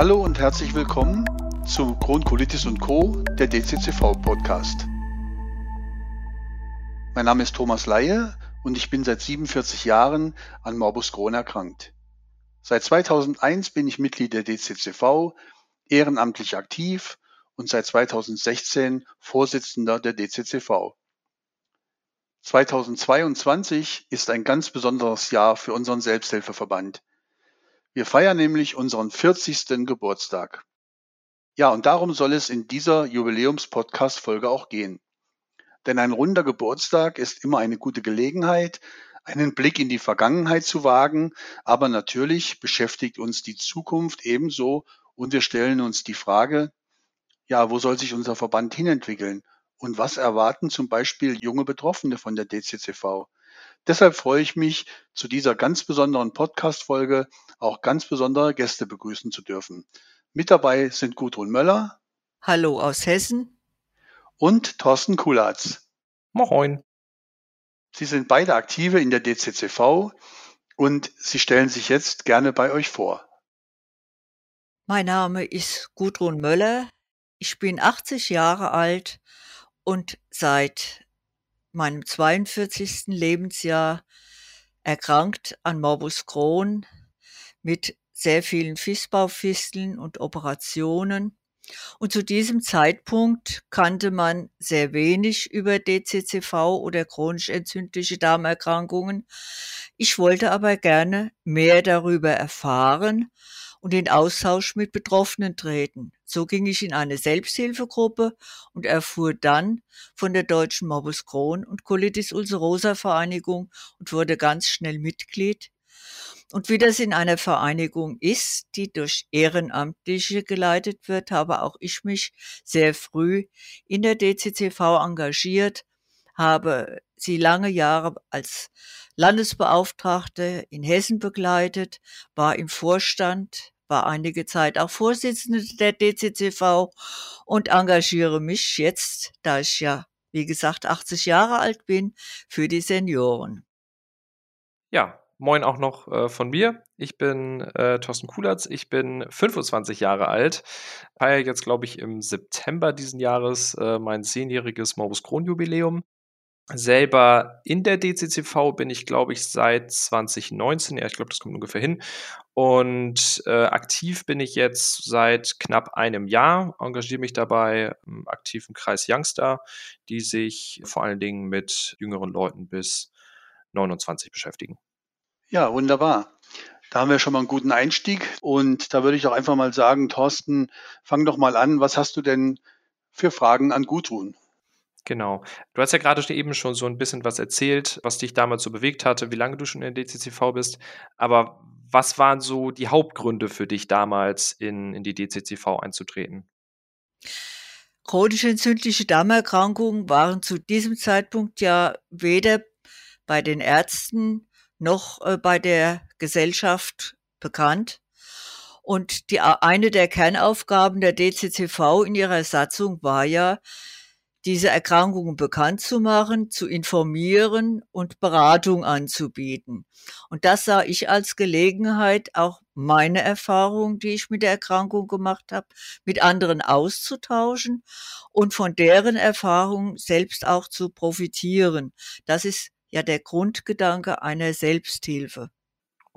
Hallo und herzlich willkommen zu Kronkolitis und Co., der DCCV-Podcast. Mein Name ist Thomas Laie und ich bin seit 47 Jahren an Morbus Crohn erkrankt. Seit 2001 bin ich Mitglied der DCCV, ehrenamtlich aktiv und seit 2016 Vorsitzender der DCCV. 2022 ist ein ganz besonderes Jahr für unseren Selbsthilfeverband. Wir feiern nämlich unseren 40. Geburtstag. Ja, und darum soll es in dieser Jubiläums-Podcast-Folge auch gehen. Denn ein runder Geburtstag ist immer eine gute Gelegenheit, einen Blick in die Vergangenheit zu wagen, aber natürlich beschäftigt uns die Zukunft ebenso und wir stellen uns die Frage, ja, wo soll sich unser Verband hinentwickeln und was erwarten zum Beispiel junge Betroffene von der DCCV? Deshalb freue ich mich, zu dieser ganz besonderen Podcast-Folge auch ganz besondere Gäste begrüßen zu dürfen. Mit dabei sind Gudrun Möller. Hallo aus Hessen und Thorsten Kulatz. Moin. Sie sind beide aktive in der DCCV und Sie stellen sich jetzt gerne bei euch vor. Mein Name ist Gudrun Möller. Ich bin 80 Jahre alt und seit meinem 42. Lebensjahr erkrankt an Morbus Crohn mit sehr vielen Fissbaufisteln und Operationen und zu diesem Zeitpunkt kannte man sehr wenig über DCCV oder chronisch entzündliche Darmerkrankungen. Ich wollte aber gerne mehr darüber erfahren und in Austausch mit Betroffenen treten. So ging ich in eine Selbsthilfegruppe und erfuhr dann von der Deutschen Morbus Crohn und Colitis ulcerosa Vereinigung und wurde ganz schnell Mitglied. Und wie das in einer Vereinigung ist, die durch Ehrenamtliche geleitet wird, habe auch ich mich sehr früh in der DCCV engagiert, habe sie lange Jahre als Landesbeauftragte in Hessen begleitet, war im Vorstand, war einige Zeit auch Vorsitzende der DCCV und engagiere mich jetzt, da ich ja, wie gesagt, 80 Jahre alt bin, für die Senioren. Ja, Moin auch noch äh, von mir. Ich bin äh, Thorsten Kulatz. Ich bin 25 Jahre alt. Feiere jetzt, glaube ich, im September diesen Jahres äh, mein zehnjähriges Morbus Crohn Jubiläum. Selber in der DCCV bin ich, glaube ich, seit 2019. Ja, ich glaube, das kommt ungefähr hin. Und äh, aktiv bin ich jetzt seit knapp einem Jahr, engagiere mich dabei im aktiven Kreis Youngster, die sich vor allen Dingen mit jüngeren Leuten bis 29 beschäftigen. Ja, wunderbar. Da haben wir schon mal einen guten Einstieg. Und da würde ich auch einfach mal sagen, Thorsten, fang doch mal an. Was hast du denn für Fragen an Gudrun? Genau. Du hast ja gerade eben schon so ein bisschen was erzählt, was dich damals so bewegt hatte, wie lange du schon in der DCCV bist. Aber was waren so die Hauptgründe für dich damals, in, in die DCCV einzutreten? Chronische entzündliche Darmerkrankungen waren zu diesem Zeitpunkt ja weder bei den Ärzten noch äh, bei der Gesellschaft bekannt. Und die, eine der Kernaufgaben der DCCV in ihrer Satzung war ja, diese Erkrankungen bekannt zu machen, zu informieren und Beratung anzubieten. Und das sah ich als Gelegenheit, auch meine Erfahrung, die ich mit der Erkrankung gemacht habe, mit anderen auszutauschen und von deren Erfahrung selbst auch zu profitieren. Das ist ja der Grundgedanke einer Selbsthilfe.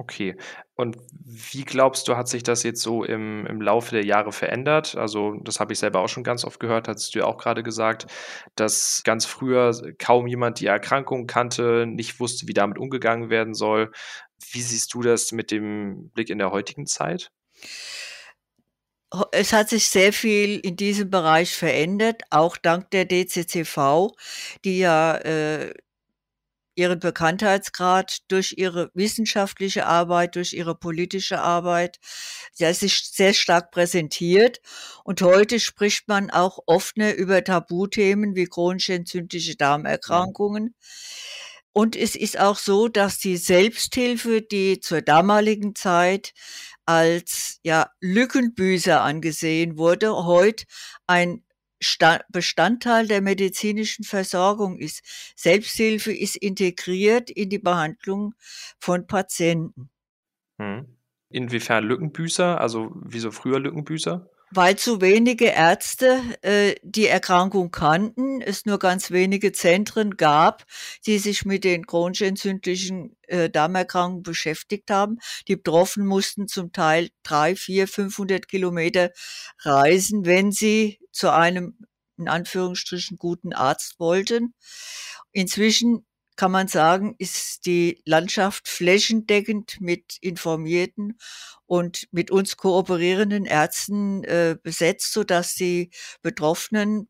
Okay. Und wie glaubst du, hat sich das jetzt so im, im Laufe der Jahre verändert? Also, das habe ich selber auch schon ganz oft gehört, hattest du ja auch gerade gesagt, dass ganz früher kaum jemand die Erkrankung kannte, nicht wusste, wie damit umgegangen werden soll. Wie siehst du das mit dem Blick in der heutigen Zeit? Es hat sich sehr viel in diesem Bereich verändert, auch dank der DCCV, die ja äh, ihren Bekanntheitsgrad durch ihre wissenschaftliche Arbeit, durch ihre politische Arbeit, der sich sehr stark präsentiert. Und heute spricht man auch offener über Tabuthemen wie chronische entzündliche Darmerkrankungen. Und es ist auch so, dass die Selbsthilfe, die zur damaligen Zeit als ja Lückenbüßer angesehen wurde, heute ein Bestandteil der medizinischen Versorgung ist. Selbsthilfe ist integriert in die Behandlung von Patienten. Hm. Inwiefern Lückenbüßer? Also wieso früher Lückenbüßer? Weil zu wenige Ärzte äh, die Erkrankung kannten, es nur ganz wenige Zentren gab, die sich mit den chronisch entzündlichen äh, Darmerkrankungen beschäftigt haben. Die Betroffenen mussten zum Teil drei, vier, 500 Kilometer reisen, wenn sie zu einem in Anführungsstrichen guten Arzt wollten. Inzwischen kann man sagen, ist die Landschaft flächendeckend mit informierten und mit uns kooperierenden Ärzten äh, besetzt, sodass die Betroffenen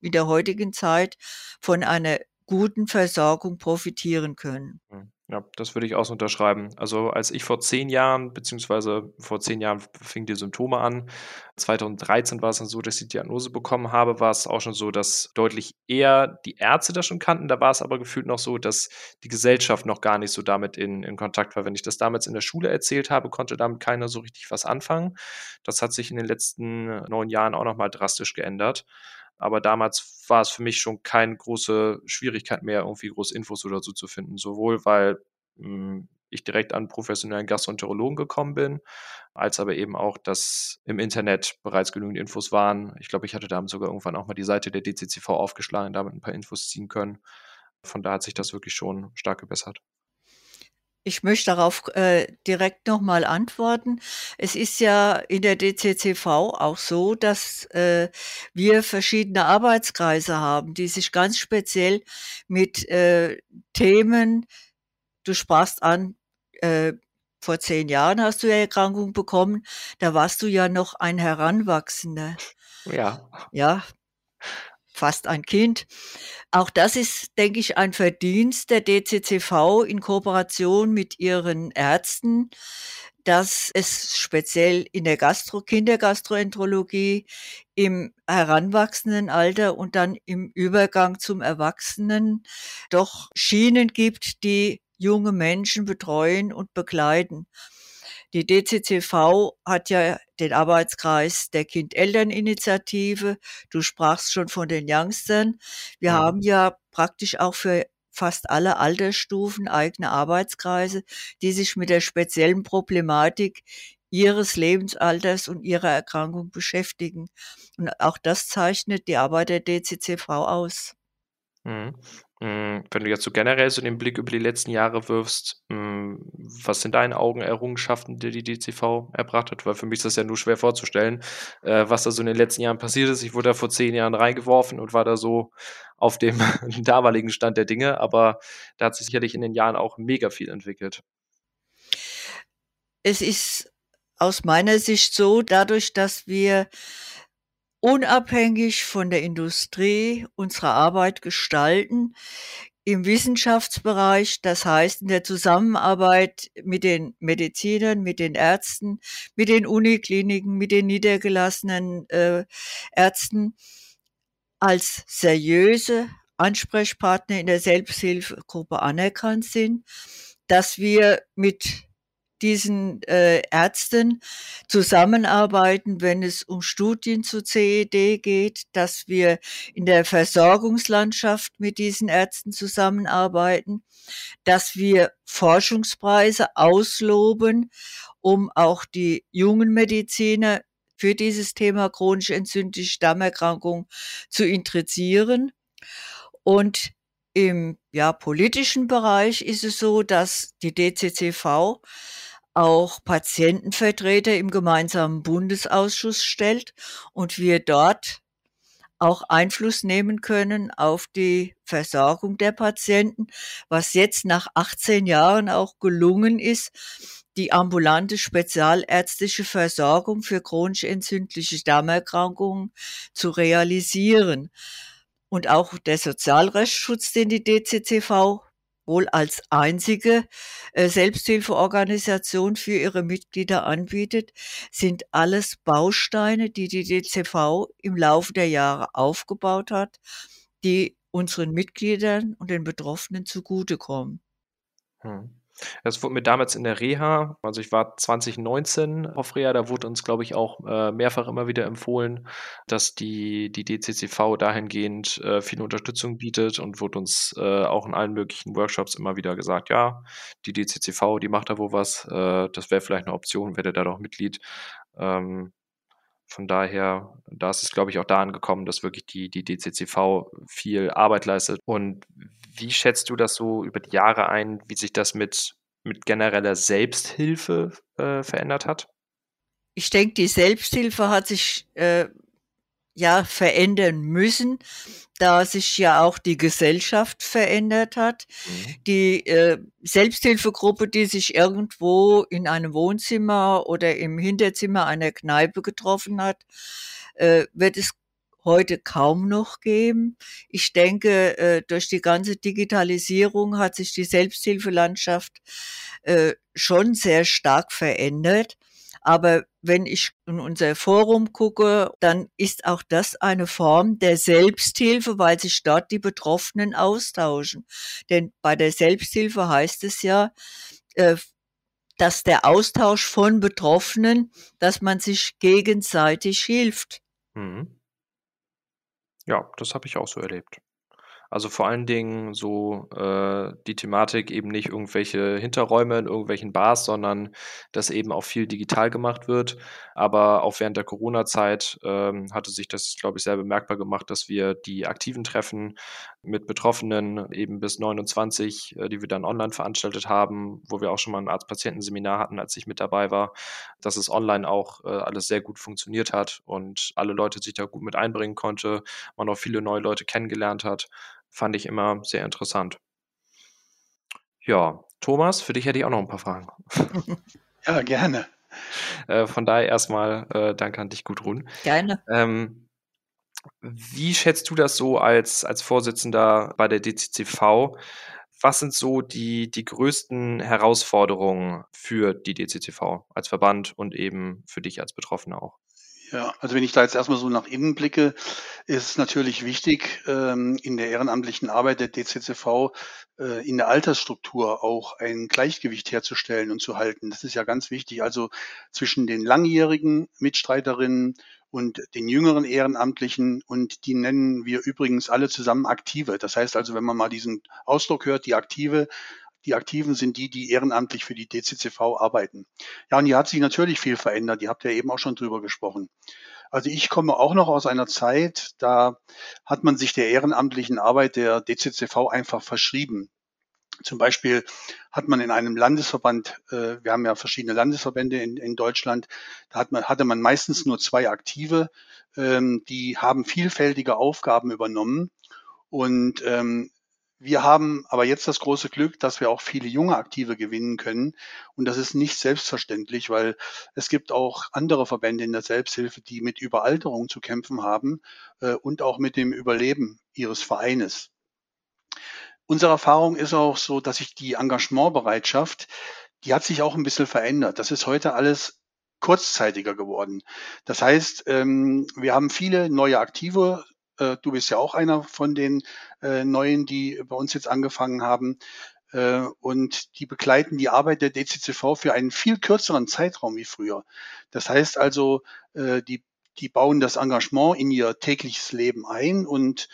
in der heutigen Zeit von einer guten Versorgung profitieren können. Hm. Ja, das würde ich auch so unterschreiben. Also als ich vor zehn Jahren, beziehungsweise vor zehn Jahren fingen die Symptome an. 2013 war es dann so, dass ich die Diagnose bekommen habe, war es auch schon so, dass deutlich eher die Ärzte das schon kannten. Da war es aber gefühlt noch so, dass die Gesellschaft noch gar nicht so damit in, in Kontakt war. Wenn ich das damals in der Schule erzählt habe, konnte damit keiner so richtig was anfangen. Das hat sich in den letzten neun Jahren auch nochmal drastisch geändert. Aber damals war es für mich schon keine große Schwierigkeit mehr, irgendwie große Infos oder so zu finden. Sowohl weil mh, hm, ich direkt an professionellen Gastroenterologen gekommen bin, als aber eben auch, dass im Internet bereits genügend Infos waren. Ich glaube, ich hatte damals sogar irgendwann auch mal die Seite der DCCV aufgeschlagen, damit ein paar Infos ziehen können. Von da hat sich das wirklich schon stark gebessert. Ich möchte darauf äh, direkt nochmal antworten. Es ist ja in der DCCV auch so, dass äh, wir verschiedene Arbeitskreise haben, die sich ganz speziell mit äh, Themen, du sprachst an, äh, vor zehn Jahren hast du ja Erkrankung bekommen, da warst du ja noch ein Heranwachsender. Ja. Ja, fast ein Kind. Auch das ist, denke ich, ein Verdienst der DCCV in Kooperation mit ihren Ärzten, dass es speziell in der Gastro Kindergastroenterologie im heranwachsenden Alter und dann im Übergang zum Erwachsenen doch Schienen gibt, die junge Menschen betreuen und begleiten. Die DCCV hat ja den Arbeitskreis der Kind-Eltern-Initiative. Du sprachst schon von den Youngstern. Wir ja. haben ja praktisch auch für fast alle Altersstufen eigene Arbeitskreise, die sich mit der speziellen Problematik ihres Lebensalters und ihrer Erkrankung beschäftigen. Und auch das zeichnet die Arbeit der DCCV aus. Mhm. Hm, wenn du jetzt so generell so den Blick über die letzten Jahre wirfst, hm, was sind deine Augen Errungenschaften, die die DCV erbracht hat? Weil für mich ist das ja nur schwer vorzustellen, äh, was da so in den letzten Jahren passiert ist. Ich wurde da vor zehn Jahren reingeworfen und war da so auf dem damaligen Stand der Dinge, aber da hat sich sicherlich in den Jahren auch mega viel entwickelt. Es ist aus meiner Sicht so, dadurch, dass wir unabhängig von der Industrie unsere Arbeit gestalten im Wissenschaftsbereich, das heißt in der Zusammenarbeit mit den Medizinern, mit den Ärzten, mit den Unikliniken, mit den niedergelassenen äh, Ärzten als seriöse Ansprechpartner in der Selbsthilfegruppe anerkannt sind, dass wir mit diesen äh, Ärzten zusammenarbeiten, wenn es um Studien zu CED geht, dass wir in der Versorgungslandschaft mit diesen Ärzten zusammenarbeiten, dass wir Forschungspreise ausloben, um auch die jungen Mediziner für dieses Thema chronische entzündliche Stammerkrankung zu interessieren. Und im ja, politischen Bereich ist es so, dass die DCCV auch Patientenvertreter im gemeinsamen Bundesausschuss stellt und wir dort auch Einfluss nehmen können auf die Versorgung der Patienten, was jetzt nach 18 Jahren auch gelungen ist, die ambulante spezialärztliche Versorgung für chronisch entzündliche Darmerkrankungen zu realisieren. Und auch der Sozialrechtsschutz, den die DCCV wohl als einzige äh, Selbsthilfeorganisation für ihre Mitglieder anbietet, sind alles Bausteine, die die DCV im Laufe der Jahre aufgebaut hat, die unseren Mitgliedern und den Betroffenen zugutekommen. Hm. Das wurde mir damals in der Reha, also ich war 2019 auf Reha, da wurde uns, glaube ich, auch äh, mehrfach immer wieder empfohlen, dass die, die DCCV dahingehend äh, viel Unterstützung bietet und wurde uns äh, auch in allen möglichen Workshops immer wieder gesagt, ja, die DCCV, die macht da wo was, äh, das wäre vielleicht eine Option, werdet da doch Mitglied. Ähm, von daher, da ist es, glaube ich, auch da angekommen, dass wirklich die, die DCCV viel Arbeit leistet. Und wie schätzt du das so über die Jahre ein, wie sich das mit, mit genereller Selbsthilfe äh, verändert hat? Ich denke, die Selbsthilfe hat sich äh, ja verändern müssen, da sich ja auch die Gesellschaft verändert hat. Mhm. Die äh, Selbsthilfegruppe, die sich irgendwo in einem Wohnzimmer oder im Hinterzimmer einer Kneipe getroffen hat, äh, wird es heute kaum noch geben. Ich denke, äh, durch die ganze Digitalisierung hat sich die Selbsthilfelandschaft äh, schon sehr stark verändert. Aber wenn ich in unser Forum gucke, dann ist auch das eine Form der Selbsthilfe, weil sich dort die Betroffenen austauschen. Denn bei der Selbsthilfe heißt es ja, äh, dass der Austausch von Betroffenen, dass man sich gegenseitig hilft. Mhm. Ja, das habe ich auch so erlebt. Also vor allen Dingen so äh, die Thematik eben nicht irgendwelche Hinterräume in irgendwelchen Bars, sondern dass eben auch viel digital gemacht wird. Aber auch während der Corona-Zeit ähm, hatte sich das, glaube ich, sehr bemerkbar gemacht, dass wir die aktiven Treffen mit Betroffenen eben bis 29, äh, die wir dann online veranstaltet haben, wo wir auch schon mal ein Arzt-Patienten-Seminar hatten, als ich mit dabei war, dass es online auch äh, alles sehr gut funktioniert hat und alle Leute sich da gut mit einbringen konnte, man auch viele neue Leute kennengelernt hat fand ich immer sehr interessant. Ja, Thomas, für dich hätte ich auch noch ein paar Fragen. Ja, gerne. Äh, von daher erstmal äh, danke an dich, Gudrun. Gerne. Ähm, wie schätzt du das so als, als Vorsitzender bei der DCCV? Was sind so die, die größten Herausforderungen für die DCCV als Verband und eben für dich als Betroffener auch? Ja, also wenn ich da jetzt erstmal so nach innen blicke, ist es natürlich wichtig, ähm, in der ehrenamtlichen Arbeit der DCCV äh, in der Altersstruktur auch ein Gleichgewicht herzustellen und zu halten. Das ist ja ganz wichtig. Also zwischen den langjährigen Mitstreiterinnen und den jüngeren Ehrenamtlichen und die nennen wir übrigens alle zusammen Aktive. Das heißt also, wenn man mal diesen Ausdruck hört, die Aktive, die Aktiven sind die, die ehrenamtlich für die DCCV arbeiten. Ja, und hier hat sich natürlich viel verändert. Ihr habt ja eben auch schon drüber gesprochen. Also ich komme auch noch aus einer Zeit, da hat man sich der ehrenamtlichen Arbeit der DCCV einfach verschrieben. Zum Beispiel hat man in einem Landesverband, äh, wir haben ja verschiedene Landesverbände in, in Deutschland, da hat man, hatte man meistens nur zwei Aktive, ähm, die haben vielfältige Aufgaben übernommen. Und ähm, wir haben aber jetzt das große Glück, dass wir auch viele junge Aktive gewinnen können. Und das ist nicht selbstverständlich, weil es gibt auch andere Verbände in der Selbsthilfe, die mit Überalterung zu kämpfen haben äh, und auch mit dem Überleben ihres Vereines. Unsere Erfahrung ist auch so, dass sich die Engagementbereitschaft, die hat sich auch ein bisschen verändert. Das ist heute alles kurzzeitiger geworden. Das heißt, ähm, wir haben viele neue Aktive äh, du bist ja auch einer von den äh, Neuen, die bei uns jetzt angefangen haben. Äh, und die begleiten die Arbeit der DCCV für einen viel kürzeren Zeitraum wie früher. Das heißt also, äh, die die bauen das Engagement in ihr tägliches Leben ein und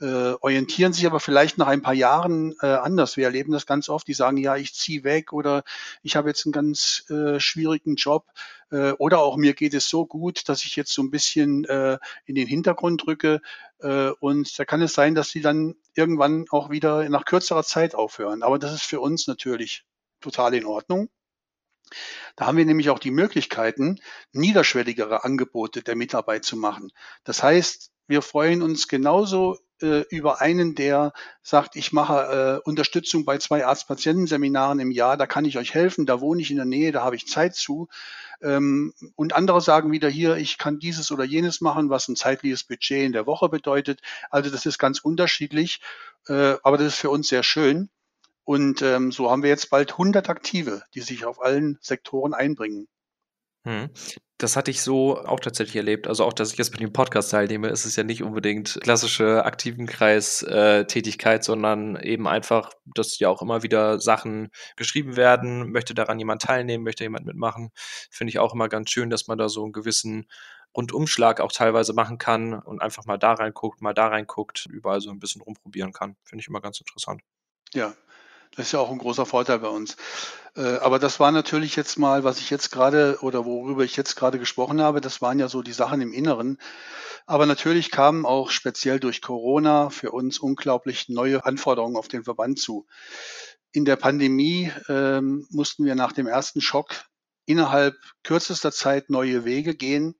äh, orientieren sich aber vielleicht nach ein paar Jahren äh, anders. Wir erleben das ganz oft. Die sagen, ja, ich ziehe weg oder ich habe jetzt einen ganz äh, schwierigen Job äh, oder auch mir geht es so gut, dass ich jetzt so ein bisschen äh, in den Hintergrund rücke. Äh, und da kann es sein, dass sie dann irgendwann auch wieder nach kürzerer Zeit aufhören. Aber das ist für uns natürlich total in Ordnung. Da haben wir nämlich auch die Möglichkeiten, niederschwelligere Angebote der Mitarbeit zu machen. Das heißt, wir freuen uns genauso äh, über einen, der sagt, ich mache äh, Unterstützung bei zwei Arzt-Patienten-Seminaren im Jahr, da kann ich euch helfen, da wohne ich in der Nähe, da habe ich Zeit zu. Ähm, und andere sagen wieder hier, ich kann dieses oder jenes machen, was ein zeitliches Budget in der Woche bedeutet. Also das ist ganz unterschiedlich, äh, aber das ist für uns sehr schön. Und ähm, so haben wir jetzt bald 100 Aktive, die sich auf allen Sektoren einbringen. Hm. Das hatte ich so auch tatsächlich erlebt. Also auch, dass ich jetzt mit dem Podcast teilnehme, ist es ja nicht unbedingt klassische Aktivenkreis-Tätigkeit, sondern eben einfach, dass ja auch immer wieder Sachen geschrieben werden. Möchte daran jemand teilnehmen, möchte jemand mitmachen. Finde ich auch immer ganz schön, dass man da so einen gewissen Rundumschlag auch teilweise machen kann und einfach mal da reinguckt, mal da reinguckt, überall so ein bisschen rumprobieren kann. Finde ich immer ganz interessant. Ja, das ist ja auch ein großer Vorteil bei uns. Äh, aber das war natürlich jetzt mal, was ich jetzt gerade oder worüber ich jetzt gerade gesprochen habe, das waren ja so die Sachen im Inneren. Aber natürlich kamen auch speziell durch Corona für uns unglaublich neue Anforderungen auf den Verband zu. In der Pandemie ähm, mussten wir nach dem ersten Schock innerhalb kürzester Zeit neue Wege gehen.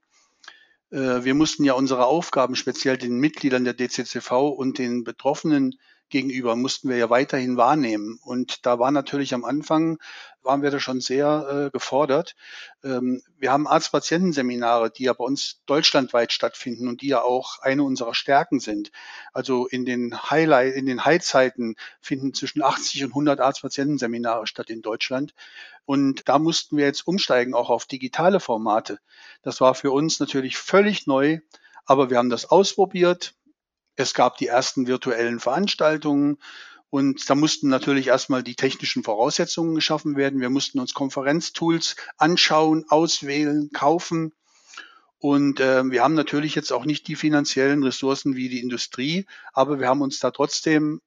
Äh, wir mussten ja unsere Aufgaben speziell den Mitgliedern der DCCV und den Betroffenen gegenüber mussten wir ja weiterhin wahrnehmen. Und da war natürlich am Anfang, waren wir da schon sehr äh, gefordert. Ähm, wir haben Arzt-Patienten-Seminare, die ja bei uns deutschlandweit stattfinden und die ja auch eine unserer Stärken sind. Also in den Highlight, in den Highzeiten finden zwischen 80 und 100 Arzt-Patienten-Seminare statt in Deutschland. Und da mussten wir jetzt umsteigen, auch auf digitale Formate. Das war für uns natürlich völlig neu, aber wir haben das ausprobiert, es gab die ersten virtuellen Veranstaltungen und da mussten natürlich erstmal die technischen Voraussetzungen geschaffen werden. Wir mussten uns Konferenztools anschauen, auswählen, kaufen. Und äh, wir haben natürlich jetzt auch nicht die finanziellen Ressourcen wie die Industrie, aber wir haben uns da trotzdem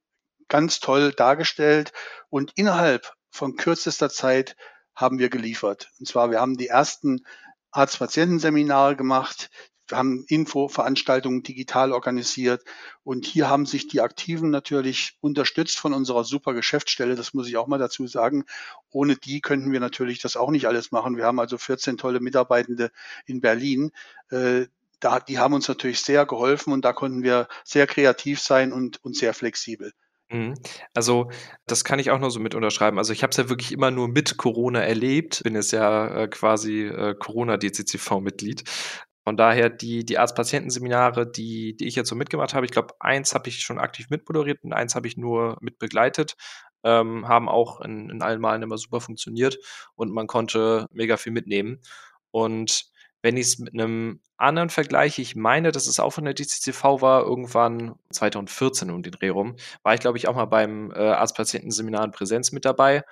ganz toll dargestellt und innerhalb von kürzester Zeit haben wir geliefert. Und zwar, wir haben die ersten Arzt-Patienten-Seminare gemacht, wir haben Infoveranstaltungen digital organisiert und hier haben sich die Aktiven natürlich unterstützt von unserer super Geschäftsstelle. Das muss ich auch mal dazu sagen. Ohne die könnten wir natürlich das auch nicht alles machen. Wir haben also 14 tolle Mitarbeitende in Berlin. Äh, da, die haben uns natürlich sehr geholfen und da konnten wir sehr kreativ sein und, und sehr flexibel. Mhm. Also, das kann ich auch nur so mit unterschreiben. Also, ich habe es ja wirklich immer nur mit Corona erlebt. Bin jetzt ja äh, quasi äh, Corona-DCCV-Mitglied. Von daher die, die Arzt-Patienten-Seminare, die, die ich jetzt so mitgemacht habe, ich glaube, eins habe ich schon aktiv mitmoderiert und eins habe ich nur mit begleitet, ähm, haben auch in, in allen Malen immer super funktioniert und man konnte mega viel mitnehmen. Und wenn ich es mit einem anderen vergleiche, ich meine, dass es auch von der DCCV war, irgendwann 2014 um den Dreh rum, war ich, glaube ich, auch mal beim äh, Arzt-Patienten-Seminar in Präsenz mit dabei.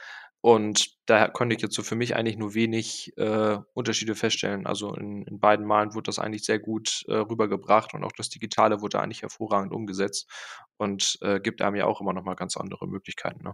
Und da konnte ich jetzt so für mich eigentlich nur wenig äh, Unterschiede feststellen. Also in, in, beiden Malen wurde das eigentlich sehr gut äh, rübergebracht und auch das Digitale wurde eigentlich hervorragend umgesetzt und äh, gibt einem ja auch immer noch mal ganz andere Möglichkeiten. Ne?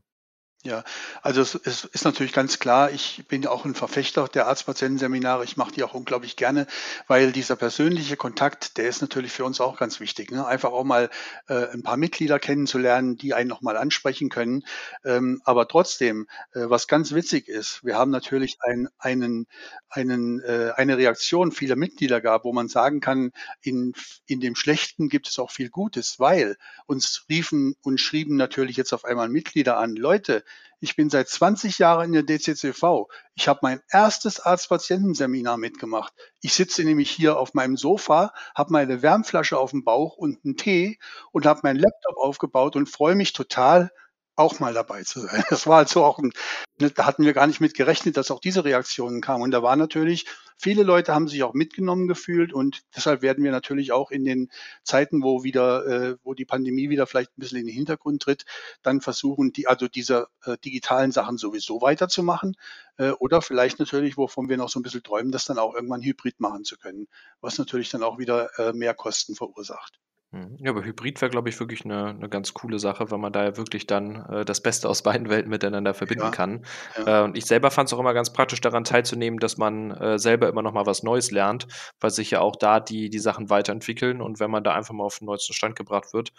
Ja, also es, es, ist natürlich ganz klar, ich bin ja auch ein Verfechter der Arzt-Patienten-Seminare. Ich mache die auch unglaublich gerne, weil dieser persönliche Kontakt, der ist natürlich für uns auch ganz wichtig. Ne? Einfach auch mal äh, ein paar Mitglieder kennenzulernen, die einen nochmal ansprechen können. Ähm, aber trotzdem, äh, was ganz witzig ist, wir haben natürlich ein, einen, einen, äh, eine Reaktion vieler Mitglieder gehabt, wo man sagen kann, in, in dem Schlechten gibt es auch viel Gutes, weil uns riefen und schrieben natürlich jetzt auf einmal Mitglieder an, Leute, ich bin seit 20 Jahren in der DCCV. Ich habe mein erstes Arzt-Patienten-Seminar mitgemacht. Ich sitze nämlich hier auf meinem Sofa, habe meine Wärmflasche auf dem Bauch und einen Tee und habe meinen Laptop aufgebaut und freue mich total, auch mal dabei zu sein. Das war also auch ein, ne, da hatten wir gar nicht mit gerechnet, dass auch diese Reaktionen kamen. Und da war natürlich, viele Leute haben sich auch mitgenommen gefühlt und deshalb werden wir natürlich auch in den Zeiten, wo wieder, äh, wo die Pandemie wieder vielleicht ein bisschen in den Hintergrund tritt, dann versuchen, die, also diese äh, digitalen Sachen sowieso weiterzumachen. Äh, oder vielleicht natürlich, wovon wir noch so ein bisschen träumen, das dann auch irgendwann hybrid machen zu können, was natürlich dann auch wieder äh, mehr Kosten verursacht. Mhm. Ja, aber Hybrid wäre, glaube ich, wirklich eine, eine ganz coole Sache, weil man da ja wirklich dann äh, das Beste aus beiden Welten miteinander verbinden ja, kann. Ja. Äh, und ich selber fand es auch immer ganz praktisch, daran teilzunehmen, dass man äh, selber immer noch mal was Neues lernt, weil sich ja auch da die, die Sachen weiterentwickeln. Und wenn man da einfach mal auf den neuesten Stand gebracht wird,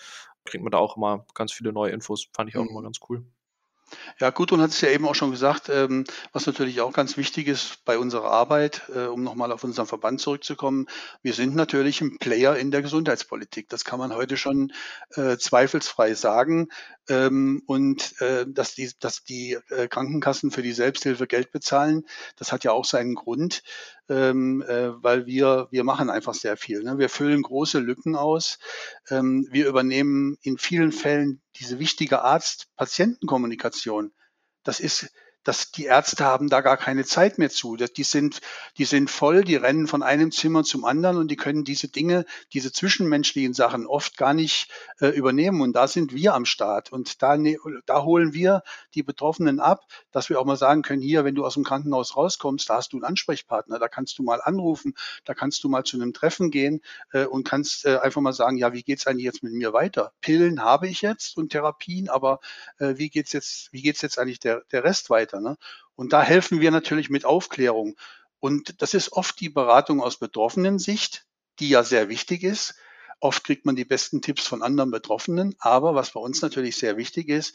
kriegt man da auch immer ganz viele neue Infos. Fand ich auch mhm. immer ganz cool. Ja, Gudrun hat es ja eben auch schon gesagt, ähm, was natürlich auch ganz wichtig ist bei unserer Arbeit, äh, um nochmal auf unseren Verband zurückzukommen. Wir sind natürlich ein Player in der Gesundheitspolitik. Das kann man heute schon äh, zweifelsfrei sagen. Ähm, und äh, dass die, dass die äh, Krankenkassen für die Selbsthilfe Geld bezahlen, das hat ja auch seinen Grund, ähm, äh, weil wir, wir machen einfach sehr viel. Ne? Wir füllen große Lücken aus. Ähm, wir übernehmen in vielen Fällen diese wichtige Arzt-Patienten-Kommunikation. Das ist dass die Ärzte haben da gar keine Zeit mehr zu. Die sind, die sind voll, die rennen von einem Zimmer zum anderen und die können diese Dinge, diese zwischenmenschlichen Sachen oft gar nicht äh, übernehmen. Und da sind wir am Start. Und da, ne, da holen wir die Betroffenen ab, dass wir auch mal sagen können, hier, wenn du aus dem Krankenhaus rauskommst, da hast du einen Ansprechpartner, da kannst du mal anrufen, da kannst du mal zu einem Treffen gehen äh, und kannst äh, einfach mal sagen, ja, wie geht's eigentlich jetzt mit mir weiter? Pillen habe ich jetzt und Therapien, aber äh, wie geht's jetzt, wie geht's jetzt eigentlich der, der Rest weiter? Weiter. Ne? Und da helfen wir natürlich mit Aufklärung. Und das ist oft die Beratung aus betroffenen Sicht, die ja sehr wichtig ist. Oft kriegt man die besten Tipps von anderen Betroffenen. Aber was bei uns natürlich sehr wichtig ist,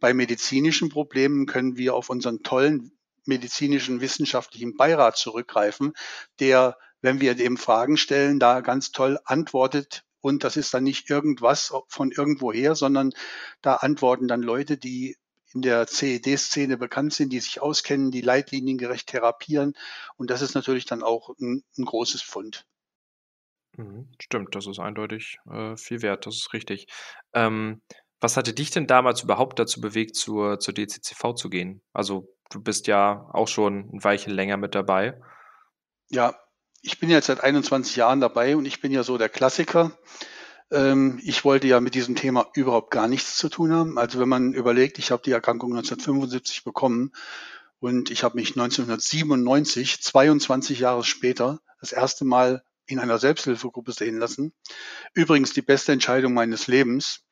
bei medizinischen Problemen können wir auf unseren tollen medizinischen wissenschaftlichen Beirat zurückgreifen, der, wenn wir dem Fragen stellen, da ganz toll antwortet. Und das ist dann nicht irgendwas von irgendwoher, sondern da antworten dann Leute, die in der CED-Szene bekannt sind, die sich auskennen, die leitliniengerecht therapieren. Und das ist natürlich dann auch ein, ein großes Fund. Mhm, stimmt, das ist eindeutig äh, viel wert, das ist richtig. Ähm, was hatte dich denn damals überhaupt dazu bewegt, zur, zur DCCV zu gehen? Also du bist ja auch schon ein Weilchen länger mit dabei. Ja, ich bin jetzt seit 21 Jahren dabei und ich bin ja so der Klassiker. Ähm, ich wollte ja mit diesem Thema überhaupt gar nichts zu tun haben. Also wenn man überlegt, ich habe die Erkrankung 1975 bekommen und ich habe mich 1997, 22 Jahre später, das erste Mal in einer Selbsthilfegruppe sehen lassen. Übrigens die beste Entscheidung meines Lebens,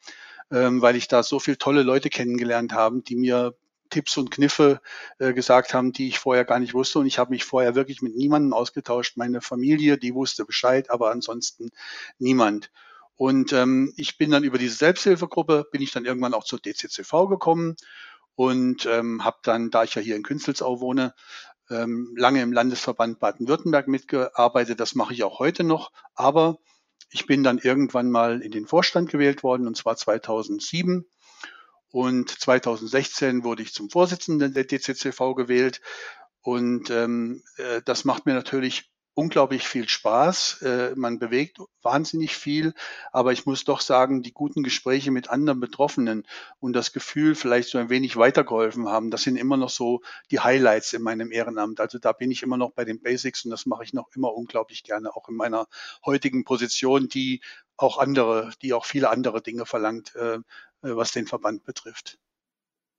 ähm, weil ich da so viele tolle Leute kennengelernt habe, die mir Tipps und Kniffe äh, gesagt haben, die ich vorher gar nicht wusste. Und ich habe mich vorher wirklich mit niemandem ausgetauscht. Meine Familie, die wusste Bescheid, aber ansonsten niemand. Und ähm, ich bin dann über diese Selbsthilfegruppe, bin ich dann irgendwann auch zur DCCV gekommen und ähm, habe dann, da ich ja hier in Künzelsau wohne, ähm, lange im Landesverband Baden-Württemberg mitgearbeitet. Das mache ich auch heute noch. Aber ich bin dann irgendwann mal in den Vorstand gewählt worden, und zwar 2007. Und 2016 wurde ich zum Vorsitzenden der DCCV gewählt. Und ähm, äh, das macht mir natürlich unglaublich viel Spaß. Äh, man bewegt wahnsinnig viel, aber ich muss doch sagen, die guten Gespräche mit anderen Betroffenen und das Gefühl, vielleicht so ein wenig weitergeholfen haben, das sind immer noch so die Highlights in meinem Ehrenamt. Also da bin ich immer noch bei den Basics und das mache ich noch immer unglaublich gerne, auch in meiner heutigen Position, die auch andere, die auch viele andere Dinge verlangt, äh, äh was den Verband betrifft.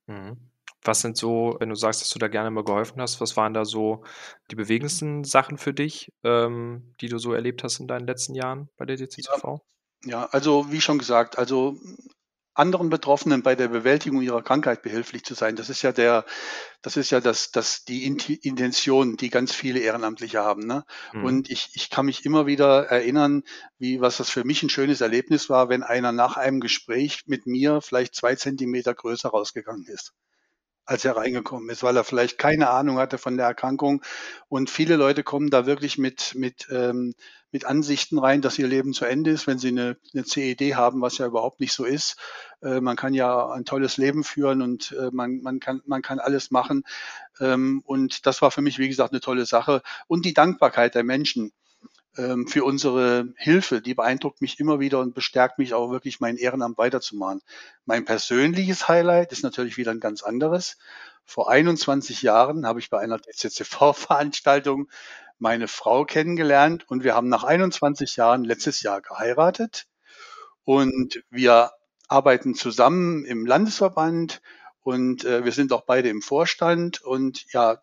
Mhm. Was sind so, wenn du sagst, dass du da gerne mal geholfen hast, was waren da so die bewegendsten Sachen für dich, ähm, die du so erlebt hast in deinen letzten Jahren bei der DCCV? Ja, ja, also wie schon gesagt, also anderen Betroffenen bei der Bewältigung ihrer Krankheit behilflich zu sein. Das ist ja der, das ist ja das, das die Intention, die ganz viele Ehrenamtliche haben. Ne? Mhm. Und ich, ich kann mich immer wieder erinnern, wie was das für mich ein schönes Erlebnis war, wenn einer nach einem Gespräch mit mir vielleicht zwei Zentimeter größer rausgegangen ist als er reingekommen ist, weil er vielleicht keine Ahnung hatte von der Erkrankung. Und viele Leute kommen da wirklich mit, mit, ähm, mit Ansichten rein, dass ihr Leben zu Ende ist, wenn sie eine, eine CED haben, was ja überhaupt nicht so ist. Äh, man kann ja ein tolles Leben führen und äh, man, man, kann, man kann alles machen. Ähm, und das war für mich, wie gesagt, eine tolle Sache. Und die Dankbarkeit der Menschen ähm, für unsere Hilfe, die beeindruckt mich immer wieder und bestärkt mich auch wirklich, mein Ehrenamt weiterzumachen. Mein persönliches Highlight ist natürlich wieder ein ganz anderes. Vor 21 Jahren habe ich bei einer DCCV-Veranstaltung meine Frau kennengelernt und wir haben nach 21 Jahren letztes Jahr geheiratet und wir arbeiten zusammen im Landesverband und äh, wir sind auch beide im Vorstand und ja,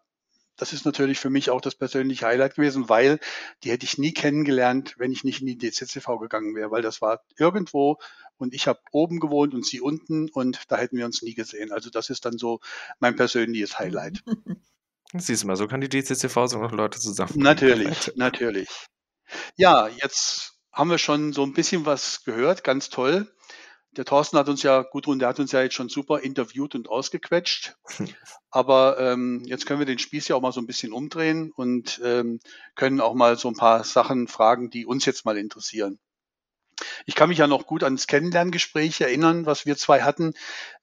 das ist natürlich für mich auch das persönliche Highlight gewesen, weil die hätte ich nie kennengelernt, wenn ich nicht in die DZCV gegangen wäre, weil das war irgendwo und ich habe oben gewohnt und sie unten und da hätten wir uns nie gesehen. Also das ist dann so mein persönliches Highlight. Siehst du mal, so kann die DCCV so noch Leute zusammen. Natürlich, natürlich. Ja, jetzt haben wir schon so ein bisschen was gehört, ganz toll. Der Thorsten hat uns ja, Gudrun, der hat uns ja jetzt schon super interviewt und ausgequetscht. Aber ähm, jetzt können wir den Spieß ja auch mal so ein bisschen umdrehen und ähm, können auch mal so ein paar Sachen fragen, die uns jetzt mal interessieren. Ich kann mich ja noch gut ans Kennenlerngespräch erinnern, was wir zwei hatten.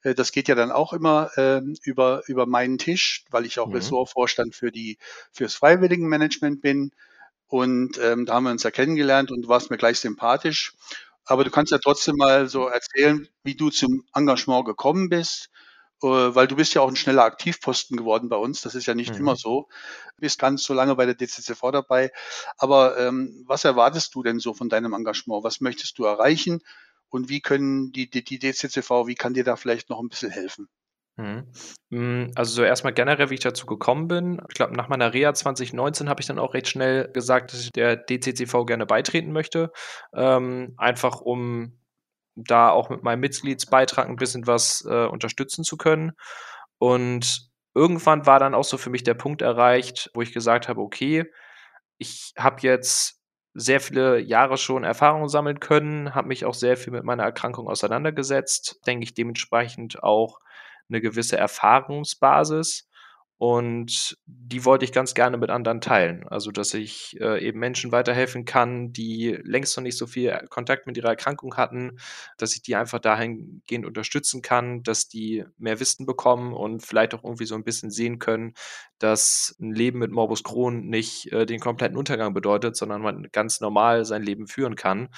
Äh, das geht ja dann auch immer äh, über, über meinen Tisch, weil ich auch mhm. Ressortvorstand für die, fürs Freiwilligenmanagement bin. Und ähm, da haben wir uns ja kennengelernt und du warst mir gleich sympathisch. Aber du kannst ja trotzdem mal so erzählen, wie du zum Engagement gekommen bist äh, weil du bist ja auch ein schneller Aktivposten geworden bei uns. Das ist ja nicht Mhm. immer so. Du bist ganz so lange bei der DCCV dabei. Aber ähm, was erwartest du denn so von deinem Engagement? Was möchtest du erreichen? Und wie können die, die, die DCCV, wie kann dir da vielleicht noch ein bisschen helfen? Mhm. Hm, also so erstmal generell, wie ich dazu gekommen bin. Ich glaube, nach meiner Reha 2019 habe ich dann auch recht schnell gesagt, dass ich der DCCV gerne beitreten möchte. Ähm, einfach um da auch mit meinem Mitgliedsbeitrag ein bisschen was äh, unterstützen zu können. Und irgendwann war dann auch so für mich der Punkt erreicht, wo ich gesagt habe, okay, ich habe jetzt sehr viele Jahre schon Erfahrung sammeln können, habe mich auch sehr viel mit meiner Erkrankung auseinandergesetzt, denke ich dementsprechend auch eine gewisse Erfahrungsbasis und die wollte ich ganz gerne mit anderen teilen. Also, dass ich äh, eben Menschen weiterhelfen kann, die längst noch nicht so viel Kontakt mit ihrer Erkrankung hatten, dass ich die einfach dahingehend unterstützen kann, dass die mehr Wissen bekommen und vielleicht auch irgendwie so ein bisschen sehen können, dass ein Leben mit Morbus Crohn nicht äh, den kompletten Untergang bedeutet, sondern man ganz normal sein Leben führen kann.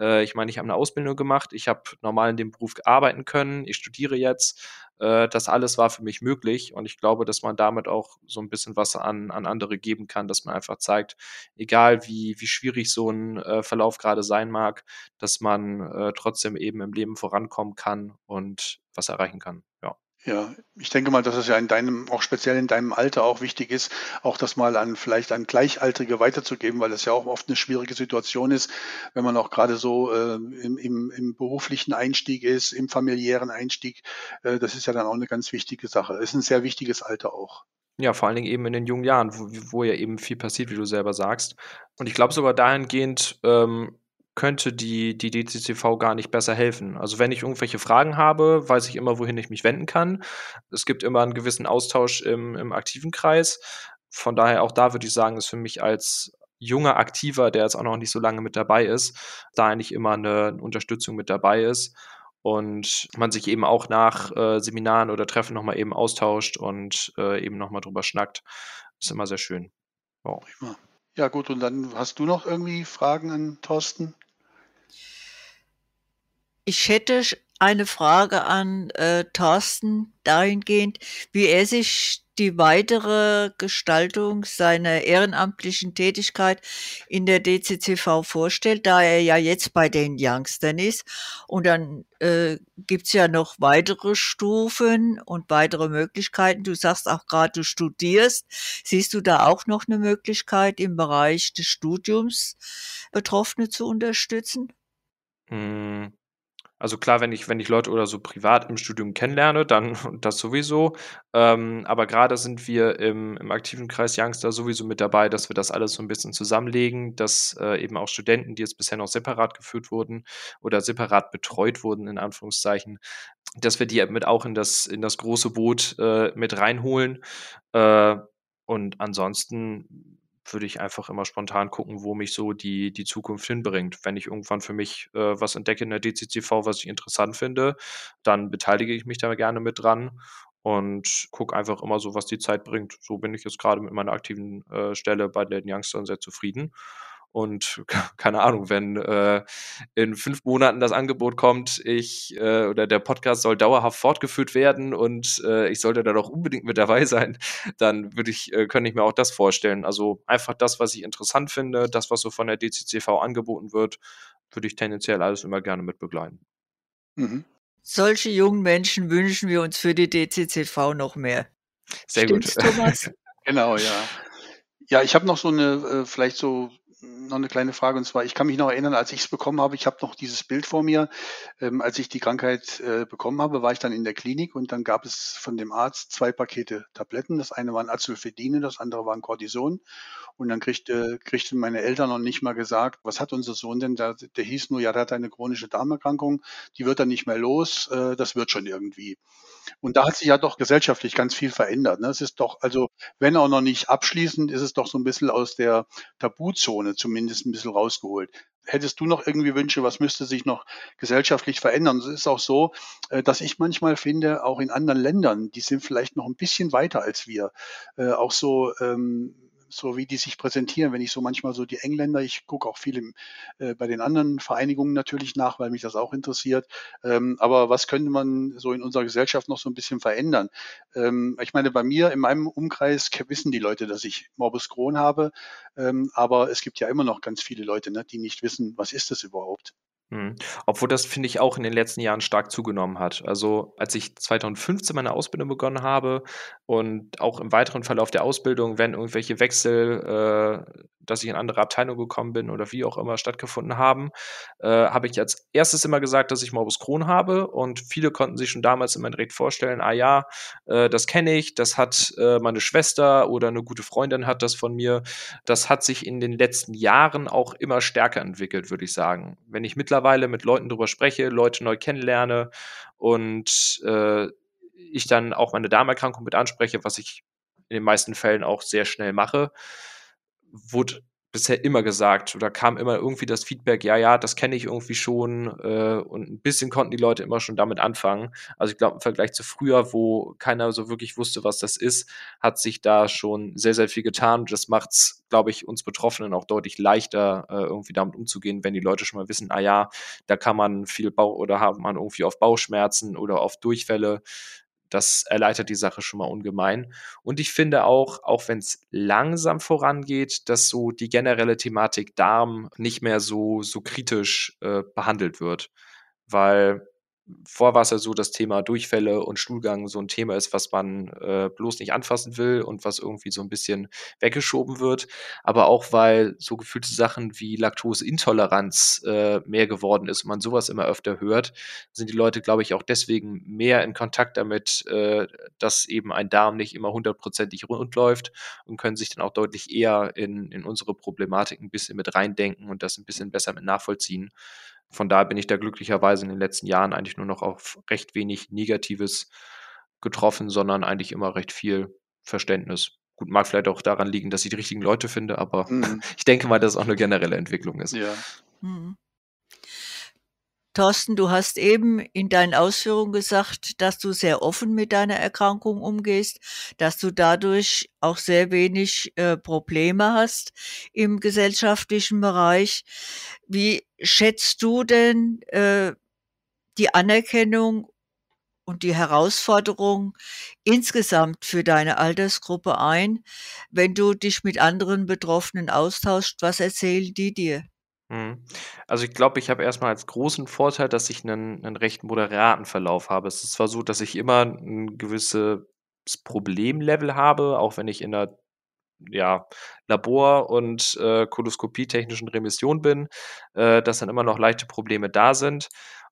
Äh, ich meine, ich habe eine Ausbildung gemacht, ich habe normal in dem Beruf arbeiten können, ich studiere jetzt. Äh, das alles war für mich möglich und ich glaube, dass man damit auch so ein bisschen was an, an andere geben kann, dass man einfach zeigt, egal wie, wie schwierig so ein äh, Verlauf gerade sein mag, dass man äh, trotzdem eben im Leben vorankommen kann und was erreichen kann. Ja. Ja, ich denke mal, dass es ja in deinem, auch speziell in deinem Alter auch wichtig ist, auch das mal an vielleicht an Gleichaltrige weiterzugeben, weil das ja auch oft eine schwierige Situation ist, wenn man auch gerade so äh, im, im, im beruflichen Einstieg ist, im familiären Einstieg. Äh, das ist ja dann auch eine ganz wichtige Sache. Ist ein sehr wichtiges Alter auch. Ja, vor allen Dingen eben in den jungen Jahren, wo, wo ja eben viel passiert, wie du selber sagst. Und ich glaube sogar dahingehend ähm, könnte die, die DCCV gar nicht besser helfen. Also wenn ich irgendwelche Fragen habe, weiß ich immer, wohin ich mich wenden kann. Es gibt immer einen gewissen Austausch im, im aktiven Kreis. Von daher auch da würde ich sagen, ist für mich als junger Aktiver, der jetzt auch noch nicht so lange mit dabei ist, da eigentlich immer eine Unterstützung mit dabei ist und man sich eben auch nach äh, Seminaren oder Treffen nochmal eben austauscht und äh, eben nochmal drüber schnackt. ist immer sehr schön. Wow. Ja gut, und dann hast du noch irgendwie Fragen an Thorsten? Ich hätte eine Frage an äh, Thorsten dahingehend, wie er sich die weitere Gestaltung seiner ehrenamtlichen Tätigkeit in der DCCV vorstellt, da er ja jetzt bei den Youngstern ist. Und dann äh, gibt's ja noch weitere Stufen und weitere Möglichkeiten. Du sagst auch gerade, du studierst. Siehst du da auch noch eine Möglichkeit im Bereich des Studiums Betroffene zu unterstützen? Hm. Also klar, wenn ich, wenn ich Leute oder so privat im Studium kennenlerne, dann das sowieso. Ähm, aber gerade sind wir im, im aktiven Kreis Youngster sowieso mit dabei, dass wir das alles so ein bisschen zusammenlegen, dass äh, eben auch Studenten, die jetzt bisher noch separat geführt wurden oder separat betreut wurden, in Anführungszeichen, dass wir die mit auch in das, in das große Boot äh, mit reinholen. Äh, und ansonsten würde ich einfach immer spontan gucken, wo mich so die, die Zukunft hinbringt. Wenn ich irgendwann für mich äh, was entdecke in der DCCV, was ich interessant finde, dann beteilige ich mich da gerne mit dran und gucke einfach immer so, was die Zeit bringt. So bin ich jetzt gerade mit meiner aktiven äh, Stelle bei den Youngstern sehr zufrieden. Und keine Ahnung, wenn äh, in fünf Monaten das Angebot kommt, ich äh, oder der Podcast soll dauerhaft fortgeführt werden und äh, ich sollte da doch unbedingt mit dabei sein, dann würde ich, äh, könnte ich mir auch das vorstellen. Also einfach das, was ich interessant finde, das, was so von der DCCV angeboten wird, würde ich tendenziell alles immer gerne mit begleiten. Mhm. Solche jungen Menschen wünschen wir uns für die DCCV noch mehr. Sehr Stimmt's, gut. Thomas? genau, ja. Ja, ich habe noch so eine, äh, vielleicht so noch eine kleine Frage und zwar, ich kann mich noch erinnern, als ich es bekommen habe, ich habe noch dieses Bild vor mir, ähm, als ich die Krankheit äh, bekommen habe, war ich dann in der Klinik und dann gab es von dem Arzt zwei Pakete Tabletten. Das eine waren Acylfedine, das andere waren Cortison. Und dann kriegte, kriegten meine Eltern noch nicht mal gesagt, was hat unser Sohn denn da? Der hieß nur, ja, der hat eine chronische Darmerkrankung, die wird dann nicht mehr los, äh, das wird schon irgendwie. Und da hat sich ja doch gesellschaftlich ganz viel verändert. Ne? Es ist doch, also wenn auch noch nicht abschließend, ist es doch so ein bisschen aus der Tabuzone zumindest ein bisschen rausgeholt. Hättest du noch irgendwie Wünsche, was müsste sich noch gesellschaftlich verändern? Es ist auch so, äh, dass ich manchmal finde, auch in anderen Ländern, die sind vielleicht noch ein bisschen weiter als wir, äh, auch so ähm, so wie die sich präsentieren, wenn ich so manchmal so die Engländer, ich gucke auch viel im, äh, bei den anderen Vereinigungen natürlich nach, weil mich das auch interessiert. Ähm, aber was könnte man so in unserer Gesellschaft noch so ein bisschen verändern? Ähm, ich meine, bei mir in meinem Umkreis wissen die Leute, dass ich Morbus Crohn habe, ähm, aber es gibt ja immer noch ganz viele Leute, ne, die nicht wissen, was ist das überhaupt? Mhm. Obwohl das, finde ich, auch in den letzten Jahren stark zugenommen hat. Also als ich 2015 meine Ausbildung begonnen habe und auch im weiteren Verlauf der Ausbildung, wenn irgendwelche Wechsel, äh, dass ich in andere Abteilungen gekommen bin oder wie auch immer stattgefunden haben, äh, habe ich als erstes immer gesagt, dass ich Morbus Crohn habe und viele konnten sich schon damals immer direkt vorstellen, ah ja, äh, das kenne ich, das hat äh, meine Schwester oder eine gute Freundin hat das von mir. Das hat sich in den letzten Jahren auch immer stärker entwickelt, würde ich sagen. Wenn ich mittlerweile mit Leuten darüber spreche, Leute neu kennenlerne und äh, ich dann auch meine Darmerkrankung mit anspreche, was ich in den meisten Fällen auch sehr schnell mache, wurde bisher immer gesagt oder kam immer irgendwie das Feedback, ja, ja, das kenne ich irgendwie schon äh, und ein bisschen konnten die Leute immer schon damit anfangen. Also ich glaube, im Vergleich zu früher, wo keiner so wirklich wusste, was das ist, hat sich da schon sehr, sehr viel getan das macht es, glaube ich, uns Betroffenen auch deutlich leichter, äh, irgendwie damit umzugehen, wenn die Leute schon mal wissen, ah ja, da kann man viel Bauch oder hat man irgendwie auf Bauchschmerzen oder auf Durchfälle das erleichtert die Sache schon mal ungemein. Und ich finde auch, auch wenn es langsam vorangeht, dass so die generelle Thematik Darm nicht mehr so, so kritisch äh, behandelt wird. Weil Ja so, dass Thema Durchfälle und Stuhlgang so ein Thema ist, was man äh, bloß nicht anfassen will und was irgendwie so ein bisschen weggeschoben wird. Aber auch weil so gefühlte Sachen wie Laktoseintoleranz äh, mehr geworden ist und man sowas immer öfter hört, sind die Leute, glaube ich, auch deswegen mehr in Kontakt damit, äh, dass eben ein Darm nicht immer hundertprozentig rund läuft und können sich dann auch deutlich eher in, in unsere Problematik ein bisschen mit reindenken und das ein bisschen besser mit nachvollziehen. Von daher bin ich da glücklicherweise in den letzten Jahren eigentlich nur noch auf recht wenig Negatives getroffen, sondern eigentlich immer recht viel Verständnis. Gut, mag vielleicht auch daran liegen, dass ich die richtigen Leute finde, aber mhm. ich denke mal, dass es auch eine generelle Entwicklung ist. Ja. Mhm. Thorsten, du hast eben in deinen Ausführungen gesagt, dass du sehr offen mit deiner Erkrankung umgehst, dass du dadurch auch sehr wenig äh, Probleme hast im gesellschaftlichen Bereich. Wie schätzt du denn äh, die Anerkennung und die Herausforderung insgesamt für deine Altersgruppe ein, wenn du dich mit anderen Betroffenen austauschst? Was erzählen die dir? Mhm. Also, ich glaube, ich habe erstmal als großen Vorteil, dass ich einen 'nen recht moderaten Verlauf habe. Es ist zwar so, dass ich immer ein gewisses Problemlevel habe, auch wenn ich in der ja, Labor und, äh, koloskopietechnischen Remission bin, äh, dass dann immer noch leichte Probleme da sind.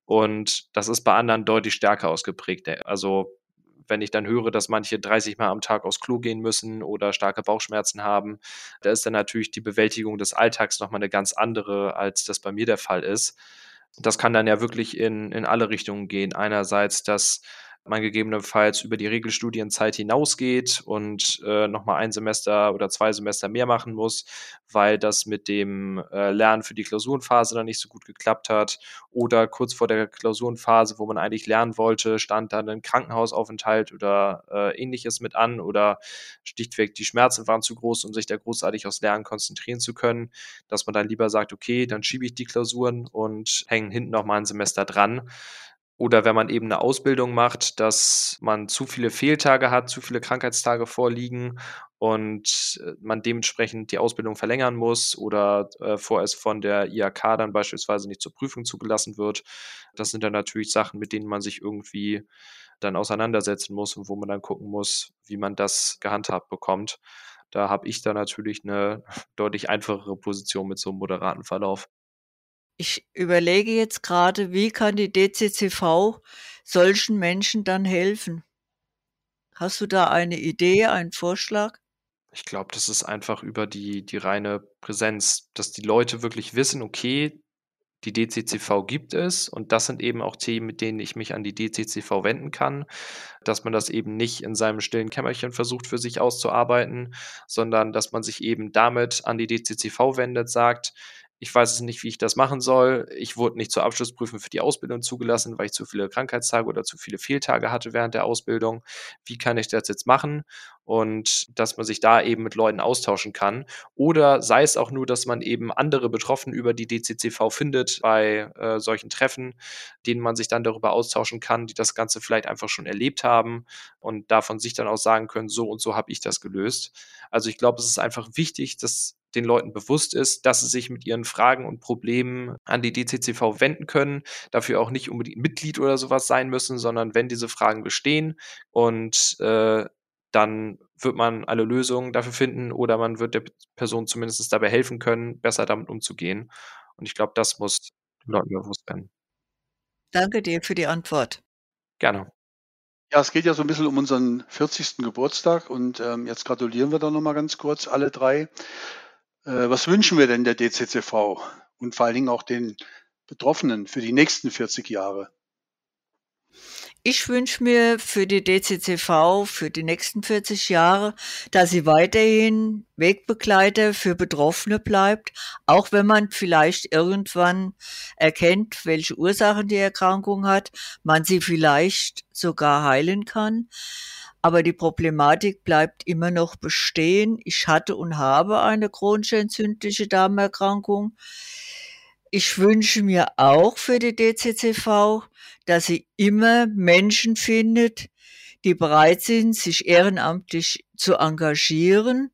Und das ist bei anderen deutlich stärker ausgeprägt. also, wenn ich dann höre, dass manche 30 Mal am Tag aufs Klo gehen müssen oder starke Bauchschmerzen haben, da ist dann natürlich die Bewältigung des Alltags nochmal eine ganz andere, als das bei mir der Fall ist. Das kann dann ja wirklich in, in alle Richtungen gehen. Einerseits, dass man gegebenenfalls über die Regelstudienzeit hinausgeht und äh, nochmal ein Semester oder zwei Semester mehr machen muss, weil das mit dem äh, Lernen für die Klausurenphase dann nicht so gut geklappt hat. Oder kurz vor der Klausurenphase, wo man eigentlich lernen wollte, stand dann ein Krankenhausaufenthalt oder äh, ähnliches mit an oder stichtweg die Schmerzen waren zu groß, um sich da großartig aufs Lernen konzentrieren zu können, dass man dann lieber sagt, okay, dann schiebe ich die Klausuren und hänge hinten nochmal ein Semester dran oder wenn man eben eine Ausbildung macht, dass man zu viele Fehltage hat, zu viele Krankheitstage vorliegen und äh, man dementsprechend die Ausbildung verlängern muss oder äh, vorerst von der IHK dann beispielsweise nicht zur Prüfung zugelassen wird. Das sind dann natürlich Sachen, mit denen man sich irgendwie dann auseinandersetzen muss und wo man dann gucken muss, wie man das gehandhabt bekommt. Da habe ich dann natürlich eine deutlich einfachere Position mit so einem moderaten Verlauf. Ich überlege jetzt gerade, wie kann die DCCV solchen Menschen dann helfen? Hast du da eine Idee, einen Vorschlag? Ich glaube, das ist einfach über die die reine Präsenz, dass die Leute wirklich wissen: „Okay, die DCCV gibt es und das sind eben auch Themen, mit denen ich mich an die DCCV wenden kann.“ Dass man das eben nicht in seinem stillen Kämmerchen versucht, für sich auszuarbeiten, sondern dass man sich eben damit an die DCCV wendet, sagt: ich weiß es nicht, wie ich das machen soll. Ich wurde nicht zur Abschlussprüfung für die Ausbildung zugelassen, weil ich zu viele Krankheitstage oder zu viele Fehltage hatte während der Ausbildung. Wie kann ich das jetzt machen? Und dass man sich da eben mit Leuten austauschen kann. Oder sei es auch nur, dass man eben andere Betroffene über die DCCV findet bei äh, solchen Treffen, denen man sich dann darüber austauschen kann, die das Ganze vielleicht einfach schon erlebt haben und davon sich dann auch sagen können, so und so habe ich das gelöst. Also ich glaube, es ist einfach wichtig, dass den Leuten bewusst ist, dass sie sich mit ihren Fragen und Problemen an die DCCV wenden können, dafür auch nicht unbedingt Mitglied oder sowas sein müssen, sondern wenn diese Fragen bestehen und äh, dann wird man eine Lösung dafür finden oder man wird der Person zumindest dabei helfen können, besser damit umzugehen. Und ich glaube, das muss den Leuten bewusst werden. Danke dir für die Antwort. Gerne. Ja, es geht ja so ein bisschen um unseren 40. Geburtstag und ähm, jetzt gratulieren wir da nochmal ganz kurz alle drei. Äh, was wünschen wir denn der DCCV und vor allen Dingen auch den Betroffenen für die nächsten 40 Jahre? Ich wünsche mir für die DCCV für die nächsten 40 Jahre, dass sie weiterhin Wegbegleiter für Betroffene bleibt, auch wenn man vielleicht irgendwann erkennt, welche Ursachen die Erkrankung hat, man sie vielleicht sogar heilen kann. Aber die Problematik bleibt immer noch bestehen. Ich hatte und habe eine chronische entzündliche Darmerkrankung. Ich wünsche mir auch für die DCCV, dass sie immer Menschen findet, die bereit sind, sich ehrenamtlich zu engagieren.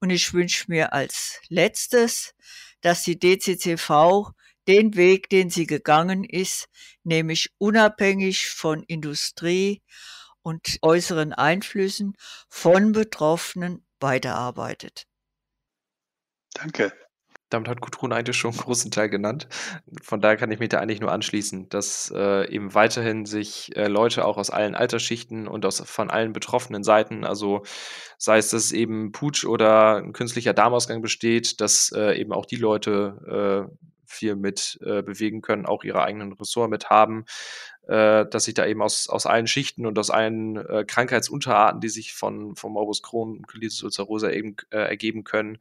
Und ich wünsche mir als letztes, dass die DCCV den Weg, den sie gegangen ist, nämlich unabhängig von Industrie und äußeren Einflüssen von Betroffenen weiterarbeitet. Danke. Damit hat Gudrun eigentlich schon einen großen Teil genannt. Von daher kann ich mich da eigentlich nur anschließen, dass äh, eben weiterhin sich äh, Leute auch aus allen Altersschichten und aus, von allen betroffenen Seiten, also sei es, dass eben Putsch oder ein künstlicher Darmausgang besteht, dass äh, eben auch die Leute äh, viel mit äh, bewegen können, auch ihre eigenen Ressort mit haben, äh, dass sich da eben aus, aus allen Schichten und aus allen äh, Krankheitsunterarten, die sich von, vom Morbus Crohn und Colitis ulcerosa eben äh, ergeben können,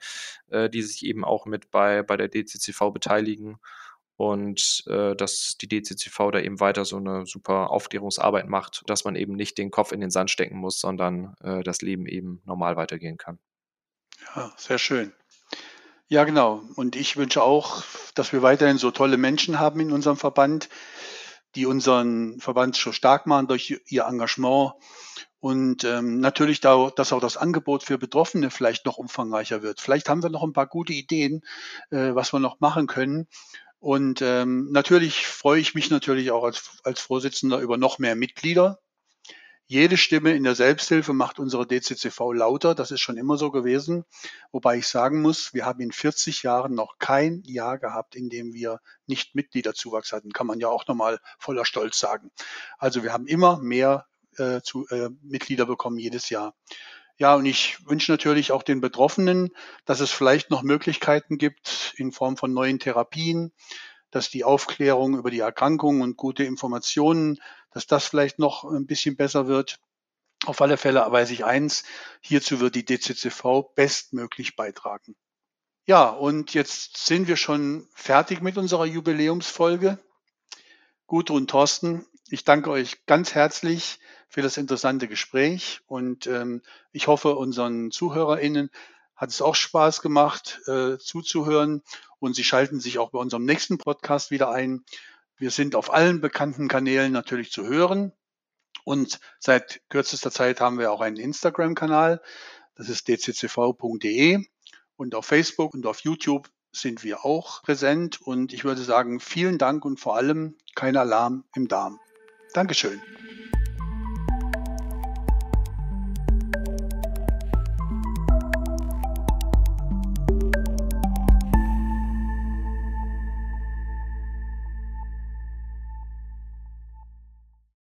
äh, die sich eben auch mit bei, bei der DCCV beteiligen und äh, dass die DCCV da eben weiter so eine super Aufklärungsarbeit macht, dass man eben nicht den Kopf in den Sand stecken muss, sondern äh, das Leben eben normal weitergehen kann. Ja, sehr schön. Ja, genau. Und ich wünsche auch, dass wir weiterhin so tolle Menschen haben in unserem Verband, die unseren Verband so stark machen durch ihr Engagement und ähm, natürlich, da, dass auch das Angebot für Betroffene vielleicht noch umfangreicher wird. Vielleicht haben wir noch ein paar gute Ideen, äh, was wir noch machen können. Und ähm, natürlich freue ich mich natürlich auch als, als Vorsitzender über noch mehr Mitglieder, jede Stimme in der Selbsthilfe macht unsere DCCV lauter. Das ist schon immer so gewesen. Wobei ich sagen muss, wir haben in 40 Jahren noch kein Jahr gehabt, in dem wir nicht Mitgliederzuwachs hatten. Kann man ja auch nochmal voller Stolz sagen. Also wir haben immer mehr äh, zu, äh, Mitglieder bekommen jedes Jahr. Ja, und ich wünsche natürlich auch den Betroffenen, dass es vielleicht noch Möglichkeiten gibt in Form von neuen Therapien, dass die Aufklärung über die Erkrankung und gute Informationen, dass das vielleicht noch ein bisschen besser wird. Auf alle Fälle weiß ich eins, hierzu wird die DCCV bestmöglich beitragen. Ja, und jetzt sind wir schon fertig mit unserer Jubiläumsfolge. Gudrun Thorsten, ich danke euch ganz herzlich für das interessante Gespräch und ähm, ich hoffe, unseren ZuhörerInnen hat es auch Spaß gemacht, äh, zuzuhören und Sie schalten sich auch bei unserem nächsten Podcast wieder ein. Wir sind auf allen bekannten Kanälen natürlich zu hören und seit kürzester Zeit haben wir auch einen Instagram-Kanal. Das ist dccv.de und auf Facebook und auf YouTube sind wir auch präsent und ich würde sagen, vielen Dank und vor allem kein Alarm im Darm. Dankeschön.